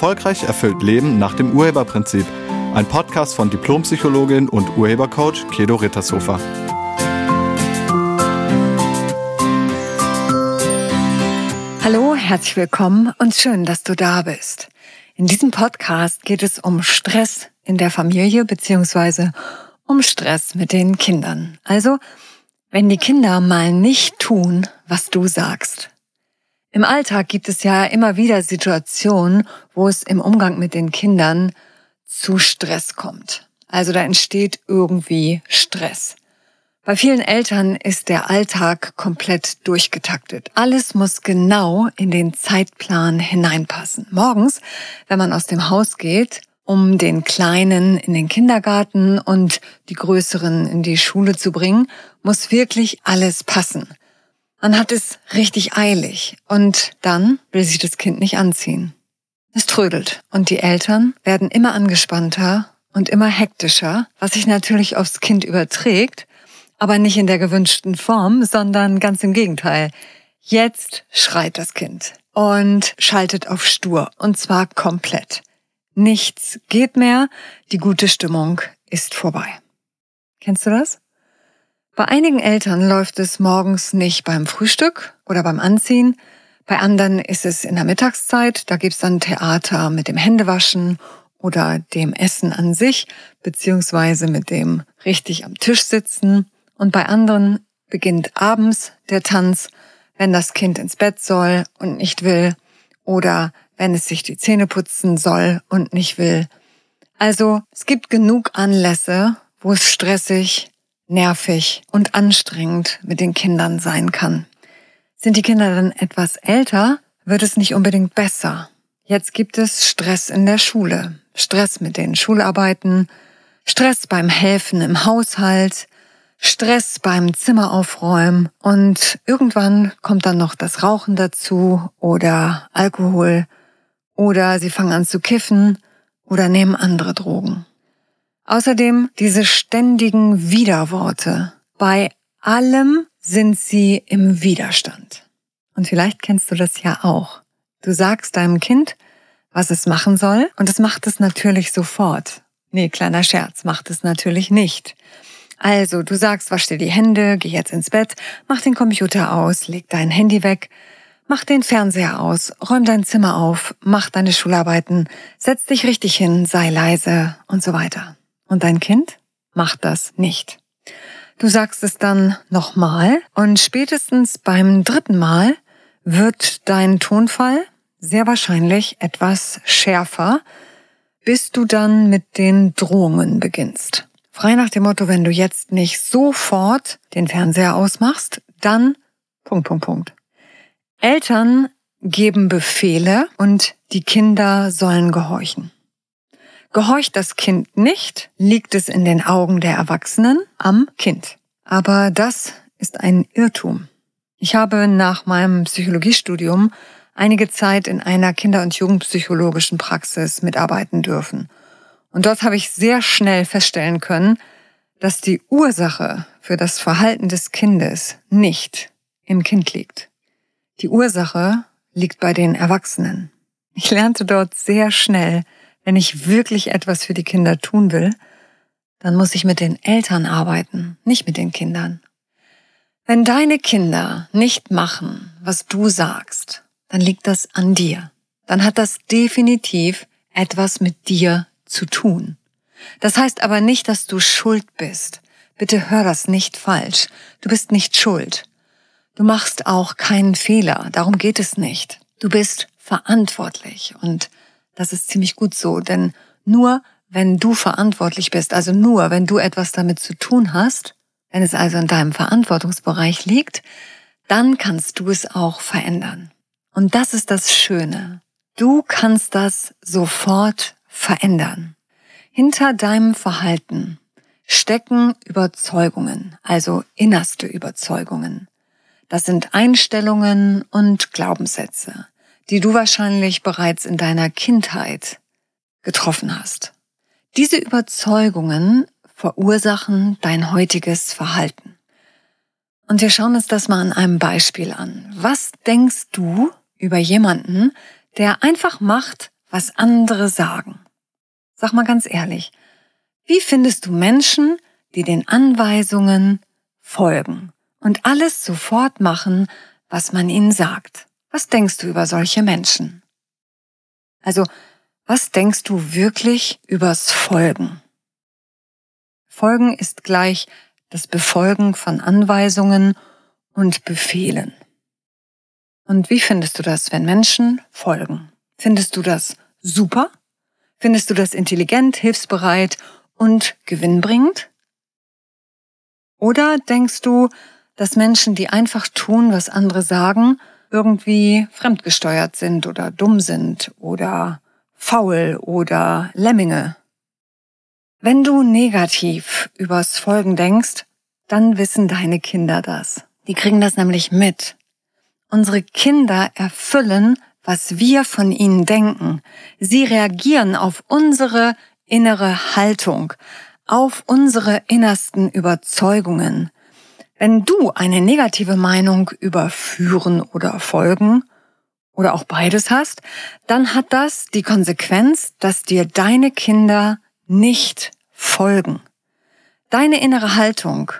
Erfolgreich erfüllt Leben nach dem Urheberprinzip. Ein Podcast von Diplompsychologin und Urhebercoach Kedo Rittershofer. Hallo, herzlich willkommen und schön, dass du da bist. In diesem Podcast geht es um Stress in der Familie beziehungsweise um Stress mit den Kindern. Also, wenn die Kinder mal nicht tun, was du sagst. Im Alltag gibt es ja immer wieder Situationen, wo es im Umgang mit den Kindern zu Stress kommt. Also da entsteht irgendwie Stress. Bei vielen Eltern ist der Alltag komplett durchgetaktet. Alles muss genau in den Zeitplan hineinpassen. Morgens, wenn man aus dem Haus geht, um den Kleinen in den Kindergarten und die Größeren in die Schule zu bringen, muss wirklich alles passen. Man hat es richtig eilig und dann will sich das Kind nicht anziehen. Es trödelt und die Eltern werden immer angespannter und immer hektischer, was sich natürlich aufs Kind überträgt, aber nicht in der gewünschten Form, sondern ganz im Gegenteil. Jetzt schreit das Kind und schaltet auf stur und zwar komplett. Nichts geht mehr, die gute Stimmung ist vorbei. Kennst du das? Bei einigen Eltern läuft es morgens nicht beim Frühstück oder beim Anziehen. Bei anderen ist es in der Mittagszeit. Da gibt's dann Theater mit dem Händewaschen oder dem Essen an sich, beziehungsweise mit dem richtig am Tisch sitzen. Und bei anderen beginnt abends der Tanz, wenn das Kind ins Bett soll und nicht will oder wenn es sich die Zähne putzen soll und nicht will. Also es gibt genug Anlässe, wo es stressig, nervig und anstrengend mit den Kindern sein kann. Sind die Kinder dann etwas älter, wird es nicht unbedingt besser. Jetzt gibt es Stress in der Schule, Stress mit den Schularbeiten, Stress beim Helfen im Haushalt, Stress beim Zimmeraufräumen und irgendwann kommt dann noch das Rauchen dazu oder Alkohol oder sie fangen an zu kiffen oder nehmen andere Drogen. Außerdem diese ständigen Widerworte. Bei allem sind sie im Widerstand. Und vielleicht kennst du das ja auch. Du sagst deinem Kind, was es machen soll, und es macht es natürlich sofort. Nee, kleiner Scherz, macht es natürlich nicht. Also, du sagst, wasch dir die Hände, geh jetzt ins Bett, mach den Computer aus, leg dein Handy weg, mach den Fernseher aus, räum dein Zimmer auf, mach deine Schularbeiten, setz dich richtig hin, sei leise und so weiter. Und dein Kind macht das nicht. Du sagst es dann nochmal und spätestens beim dritten Mal wird dein Tonfall sehr wahrscheinlich etwas schärfer, bis du dann mit den Drohungen beginnst. Frei nach dem Motto, wenn du jetzt nicht sofort den Fernseher ausmachst, dann Punkt, Punkt, Punkt. Eltern geben Befehle und die Kinder sollen gehorchen. Gehorcht das Kind nicht, liegt es in den Augen der Erwachsenen am Kind. Aber das ist ein Irrtum. Ich habe nach meinem Psychologiestudium einige Zeit in einer Kinder- und Jugendpsychologischen Praxis mitarbeiten dürfen. Und dort habe ich sehr schnell feststellen können, dass die Ursache für das Verhalten des Kindes nicht im Kind liegt. Die Ursache liegt bei den Erwachsenen. Ich lernte dort sehr schnell, wenn ich wirklich etwas für die Kinder tun will, dann muss ich mit den Eltern arbeiten, nicht mit den Kindern. Wenn deine Kinder nicht machen, was du sagst, dann liegt das an dir. Dann hat das definitiv etwas mit dir zu tun. Das heißt aber nicht, dass du schuld bist. Bitte hör das nicht falsch. Du bist nicht schuld. Du machst auch keinen Fehler. Darum geht es nicht. Du bist verantwortlich und das ist ziemlich gut so, denn nur wenn du verantwortlich bist, also nur wenn du etwas damit zu tun hast, wenn es also in deinem Verantwortungsbereich liegt, dann kannst du es auch verändern. Und das ist das Schöne. Du kannst das sofort verändern. Hinter deinem Verhalten stecken Überzeugungen, also innerste Überzeugungen. Das sind Einstellungen und Glaubenssätze die du wahrscheinlich bereits in deiner Kindheit getroffen hast. Diese Überzeugungen verursachen dein heutiges Verhalten. Und wir schauen uns das mal an einem Beispiel an. Was denkst du über jemanden, der einfach macht, was andere sagen. Sag mal ganz ehrlich, wie findest du Menschen, die den Anweisungen folgen und alles sofort machen, was man ihnen sagt? Was denkst du über solche Menschen? Also, was denkst du wirklich übers Folgen? Folgen ist gleich das Befolgen von Anweisungen und Befehlen. Und wie findest du das, wenn Menschen folgen? Findest du das super? Findest du das intelligent, hilfsbereit und gewinnbringend? Oder denkst du, dass Menschen, die einfach tun, was andere sagen, irgendwie fremdgesteuert sind oder dumm sind oder faul oder Lemminge? Wenn du negativ übers Folgen denkst, dann wissen deine Kinder das. Die kriegen das nämlich mit. Unsere Kinder erfüllen, was wir von ihnen denken. Sie reagieren auf unsere innere Haltung, auf unsere innersten Überzeugungen. Wenn du eine negative Meinung über Führen oder Folgen oder auch beides hast, dann hat das die Konsequenz, dass dir deine Kinder nicht folgen. Deine innere Haltung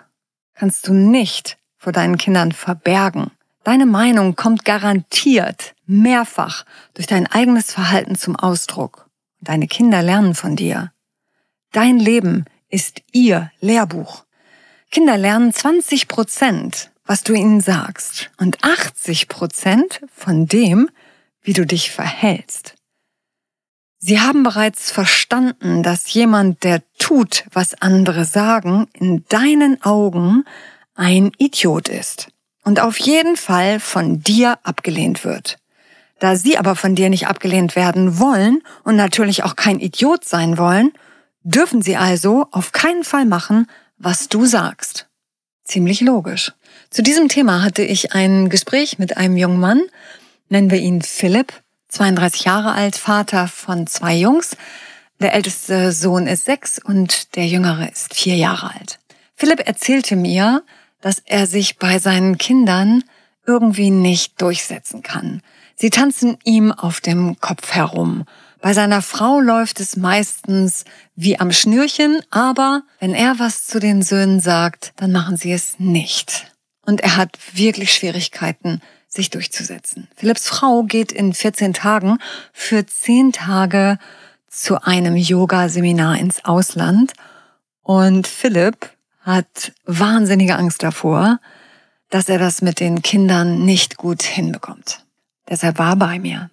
kannst du nicht vor deinen Kindern verbergen. Deine Meinung kommt garantiert mehrfach durch dein eigenes Verhalten zum Ausdruck. Deine Kinder lernen von dir. Dein Leben ist ihr Lehrbuch. Kinder lernen 20 Prozent, was du ihnen sagst und 80 Prozent von dem, wie du dich verhältst. Sie haben bereits verstanden, dass jemand, der tut, was andere sagen, in deinen Augen ein Idiot ist und auf jeden Fall von dir abgelehnt wird. Da sie aber von dir nicht abgelehnt werden wollen und natürlich auch kein Idiot sein wollen, dürfen sie also auf keinen Fall machen, was du sagst. Ziemlich logisch. Zu diesem Thema hatte ich ein Gespräch mit einem jungen Mann, nennen wir ihn Philipp, 32 Jahre alt, Vater von zwei Jungs. Der älteste Sohn ist sechs und der jüngere ist vier Jahre alt. Philipp erzählte mir, dass er sich bei seinen Kindern irgendwie nicht durchsetzen kann. Sie tanzen ihm auf dem Kopf herum bei seiner Frau läuft es meistens wie am Schnürchen, aber wenn er was zu den Söhnen sagt, dann machen sie es nicht. Und er hat wirklich Schwierigkeiten, sich durchzusetzen. Philipps Frau geht in 14 Tagen für 10 Tage zu einem Yoga-Seminar ins Ausland und Philipp hat wahnsinnige Angst davor, dass er das mit den Kindern nicht gut hinbekommt. Deshalb war bei mir.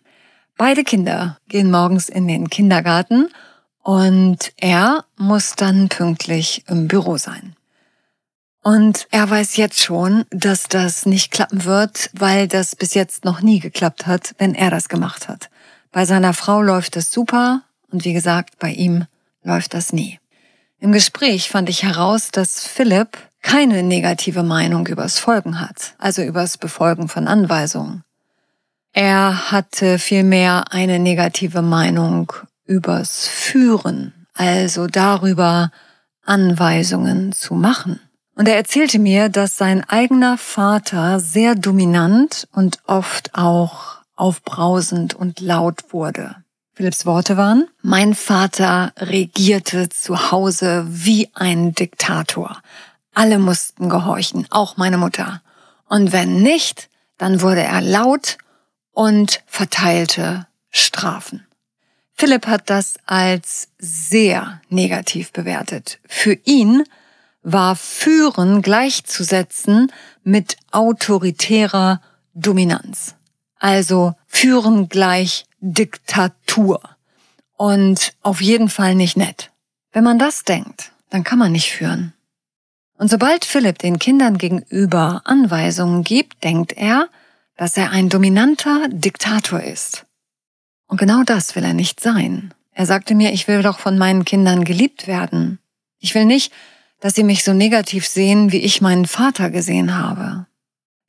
Beide Kinder gehen morgens in den Kindergarten und er muss dann pünktlich im Büro sein. Und er weiß jetzt schon, dass das nicht klappen wird, weil das bis jetzt noch nie geklappt hat, wenn er das gemacht hat. Bei seiner Frau läuft es super und wie gesagt, bei ihm läuft das nie. Im Gespräch fand ich heraus, dass Philipp keine negative Meinung übers Folgen hat, also übers Befolgen von Anweisungen. Er hatte vielmehr eine negative Meinung übers Führen, also darüber, Anweisungen zu machen. Und er erzählte mir, dass sein eigener Vater sehr dominant und oft auch aufbrausend und laut wurde. Philipps Worte waren, mein Vater regierte zu Hause wie ein Diktator. Alle mussten gehorchen, auch meine Mutter. Und wenn nicht, dann wurde er laut und verteilte Strafen. Philipp hat das als sehr negativ bewertet. Für ihn war Führen gleichzusetzen mit autoritärer Dominanz. Also Führen gleich Diktatur. Und auf jeden Fall nicht nett. Wenn man das denkt, dann kann man nicht führen. Und sobald Philipp den Kindern gegenüber Anweisungen gibt, denkt er, dass er ein dominanter Diktator ist. Und genau das will er nicht sein. Er sagte mir, ich will doch von meinen Kindern geliebt werden. Ich will nicht, dass sie mich so negativ sehen, wie ich meinen Vater gesehen habe.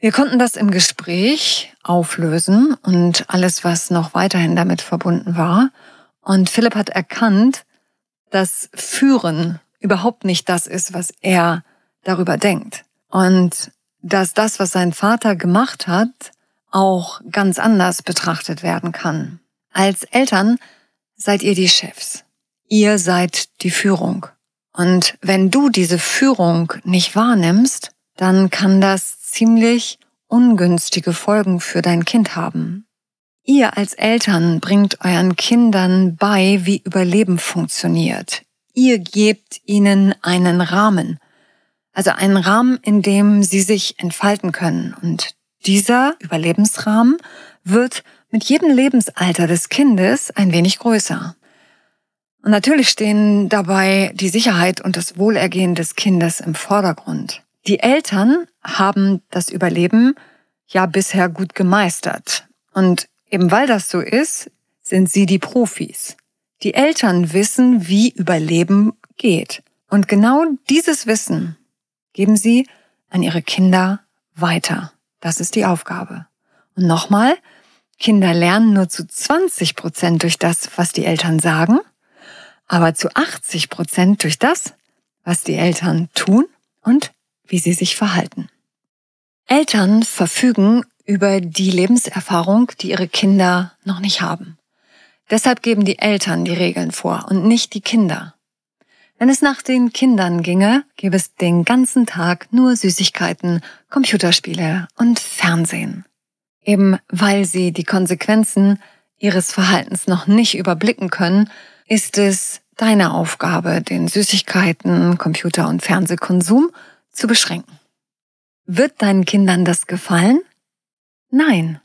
Wir konnten das im Gespräch auflösen und alles, was noch weiterhin damit verbunden war. Und Philipp hat erkannt, dass Führen überhaupt nicht das ist, was er darüber denkt. Und dass das, was sein Vater gemacht hat, auch ganz anders betrachtet werden kann. Als Eltern seid ihr die Chefs. Ihr seid die Führung. Und wenn du diese Führung nicht wahrnimmst, dann kann das ziemlich ungünstige Folgen für dein Kind haben. Ihr als Eltern bringt euren Kindern bei, wie Überleben funktioniert. Ihr gebt ihnen einen Rahmen, also einen Rahmen, in dem sie sich entfalten können. Und dieser Überlebensrahmen wird mit jedem Lebensalter des Kindes ein wenig größer. Und natürlich stehen dabei die Sicherheit und das Wohlergehen des Kindes im Vordergrund. Die Eltern haben das Überleben ja bisher gut gemeistert. Und eben weil das so ist, sind sie die Profis. Die Eltern wissen, wie Überleben geht. Und genau dieses Wissen geben sie an ihre Kinder weiter. Das ist die Aufgabe. Und nochmal, Kinder lernen nur zu 20 Prozent durch das, was die Eltern sagen, aber zu 80 Prozent durch das, was die Eltern tun und wie sie sich verhalten. Eltern verfügen über die Lebenserfahrung, die ihre Kinder noch nicht haben. Deshalb geben die Eltern die Regeln vor und nicht die Kinder. Wenn es nach den Kindern ginge, gäbe es den ganzen Tag nur Süßigkeiten, Computerspiele und Fernsehen. Eben weil sie die Konsequenzen ihres Verhaltens noch nicht überblicken können, ist es deine Aufgabe, den Süßigkeiten, Computer- und Fernsehkonsum zu beschränken. Wird deinen Kindern das gefallen? Nein.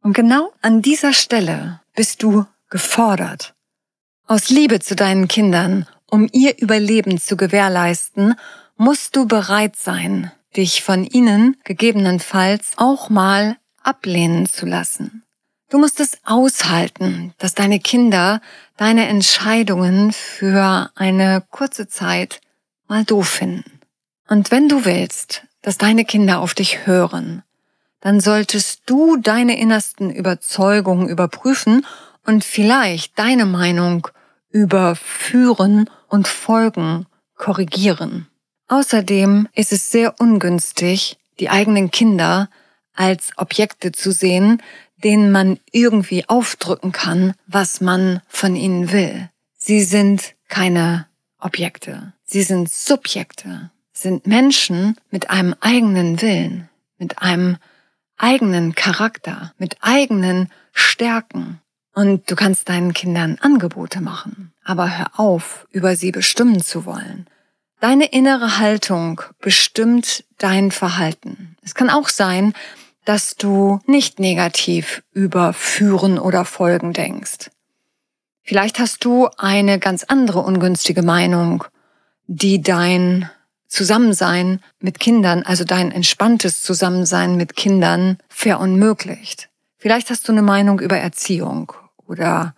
Und genau an dieser Stelle bist du gefordert. Aus Liebe zu deinen Kindern, um ihr Überleben zu gewährleisten, musst du bereit sein, dich von ihnen gegebenenfalls auch mal ablehnen zu lassen. Du musst es aushalten, dass deine Kinder deine Entscheidungen für eine kurze Zeit mal doof finden. Und wenn du willst, dass deine Kinder auf dich hören, dann solltest du deine innersten Überzeugungen überprüfen und vielleicht deine Meinung über Führen und Folgen korrigieren. Außerdem ist es sehr ungünstig, die eigenen Kinder als Objekte zu sehen, denen man irgendwie aufdrücken kann, was man von ihnen will. Sie sind keine Objekte. Sie sind Subjekte, sind Menschen mit einem eigenen Willen, mit einem eigenen Charakter, mit eigenen Stärken. Und du kannst deinen Kindern Angebote machen, aber hör auf, über sie bestimmen zu wollen. Deine innere Haltung bestimmt dein Verhalten. Es kann auch sein, dass du nicht negativ über Führen oder Folgen denkst. Vielleicht hast du eine ganz andere ungünstige Meinung, die dein Zusammensein mit Kindern, also dein entspanntes Zusammensein mit Kindern verunmöglicht. Vielleicht hast du eine Meinung über Erziehung oder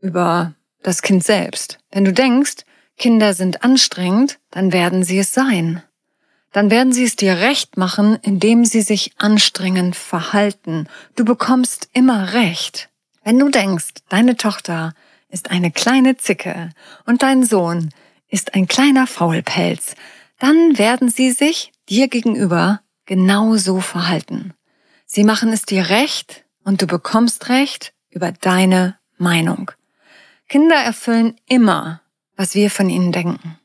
über das Kind selbst. Wenn du denkst, Kinder sind anstrengend, dann werden sie es sein dann werden sie es dir recht machen, indem sie sich anstrengend verhalten. Du bekommst immer recht. Wenn du denkst, deine Tochter ist eine kleine Zicke und dein Sohn ist ein kleiner Faulpelz, dann werden sie sich dir gegenüber genauso verhalten. Sie machen es dir recht und du bekommst recht über deine Meinung. Kinder erfüllen immer, was wir von ihnen denken.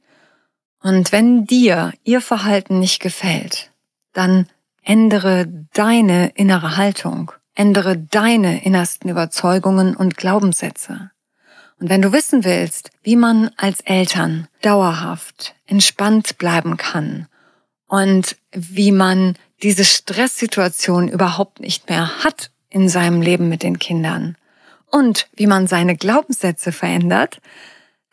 Und wenn dir ihr Verhalten nicht gefällt, dann ändere deine innere Haltung, ändere deine innersten Überzeugungen und Glaubenssätze. Und wenn du wissen willst, wie man als Eltern dauerhaft entspannt bleiben kann und wie man diese Stresssituation überhaupt nicht mehr hat in seinem Leben mit den Kindern und wie man seine Glaubenssätze verändert,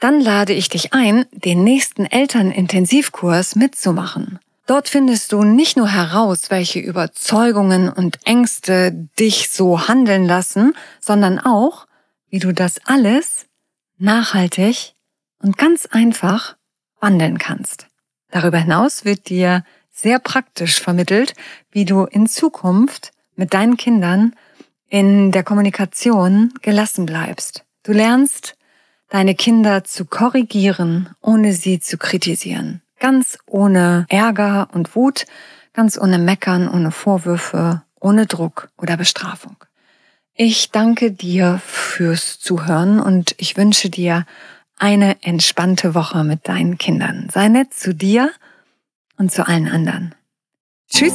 dann lade ich dich ein, den nächsten Elternintensivkurs mitzumachen. Dort findest du nicht nur heraus, welche Überzeugungen und Ängste dich so handeln lassen, sondern auch, wie du das alles nachhaltig und ganz einfach wandeln kannst. Darüber hinaus wird dir sehr praktisch vermittelt, wie du in Zukunft mit deinen Kindern in der Kommunikation gelassen bleibst. Du lernst, deine Kinder zu korrigieren, ohne sie zu kritisieren. Ganz ohne Ärger und Wut, ganz ohne Meckern, ohne Vorwürfe, ohne Druck oder Bestrafung. Ich danke dir fürs Zuhören und ich wünsche dir eine entspannte Woche mit deinen Kindern. Sei nett zu dir und zu allen anderen. Tschüss.